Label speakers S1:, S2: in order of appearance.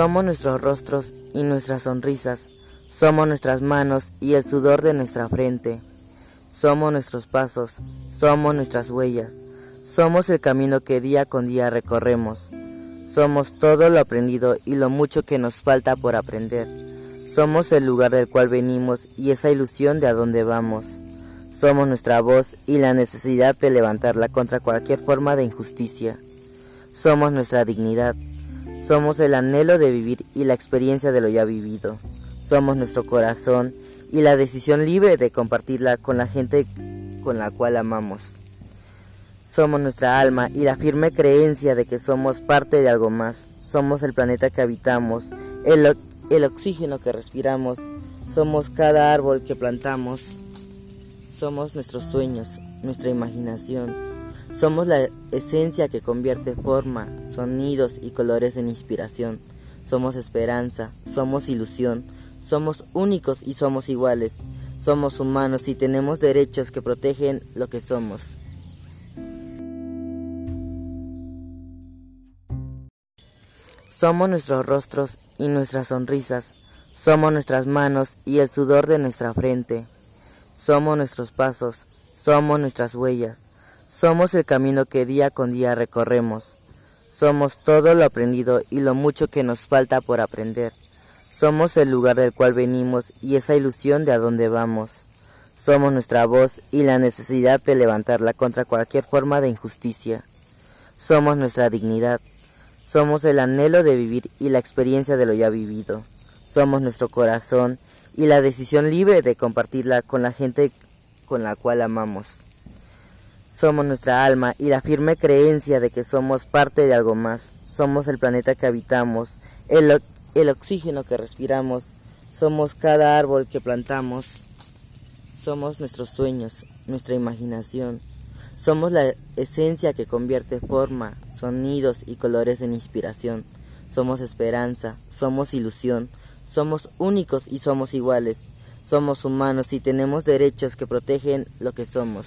S1: Somos nuestros rostros y nuestras sonrisas. Somos nuestras manos y el sudor de nuestra frente. Somos nuestros pasos. Somos nuestras huellas. Somos el camino que día con día recorremos. Somos todo lo aprendido y lo mucho que nos falta por aprender. Somos el lugar del cual venimos y esa ilusión de a dónde vamos. Somos nuestra voz y la necesidad de levantarla contra cualquier forma de injusticia. Somos nuestra dignidad. Somos el anhelo de vivir y la experiencia de lo ya vivido. Somos nuestro corazón y la decisión libre de compartirla con la gente con la cual amamos. Somos nuestra alma y la firme creencia de que somos parte de algo más. Somos el planeta que habitamos, el, oxígeno que respiramos. Somos cada árbol que plantamos. Somos nuestros sueños, nuestra imaginación. Somos la esencia que convierte forma, sonidos y colores en inspiración. Somos esperanza, somos ilusión, somos únicos y somos iguales. Somos humanos y tenemos derechos que protegen lo que somos. Somos nuestros rostros y nuestras sonrisas. Somos nuestras manos y el sudor de nuestra frente. Somos nuestros pasos. Somos nuestras huellas. Somos el camino que día con día recorremos. Somos todo lo aprendido y lo mucho que nos falta por aprender. Somos el lugar del cual venimos y esa ilusión de a dónde vamos. Somos nuestra voz y la necesidad de levantarla contra cualquier forma de injusticia. Somos nuestra dignidad. Somos el anhelo de vivir y la experiencia de lo ya vivido. Somos nuestro corazón y la decisión libre de compartirla con la gente con la cual amamos. Somos nuestra alma y la firme creencia de que somos parte de algo más. Somos el planeta que habitamos, el, el oxígeno que respiramos. Somos cada árbol que plantamos. Somos nuestros sueños, nuestra imaginación. Somos la esencia que convierte forma, sonidos y colores en inspiración. Somos esperanza, somos ilusión, somos únicos y somos iguales. Somos humanos y tenemos derechos que protegen lo que somos.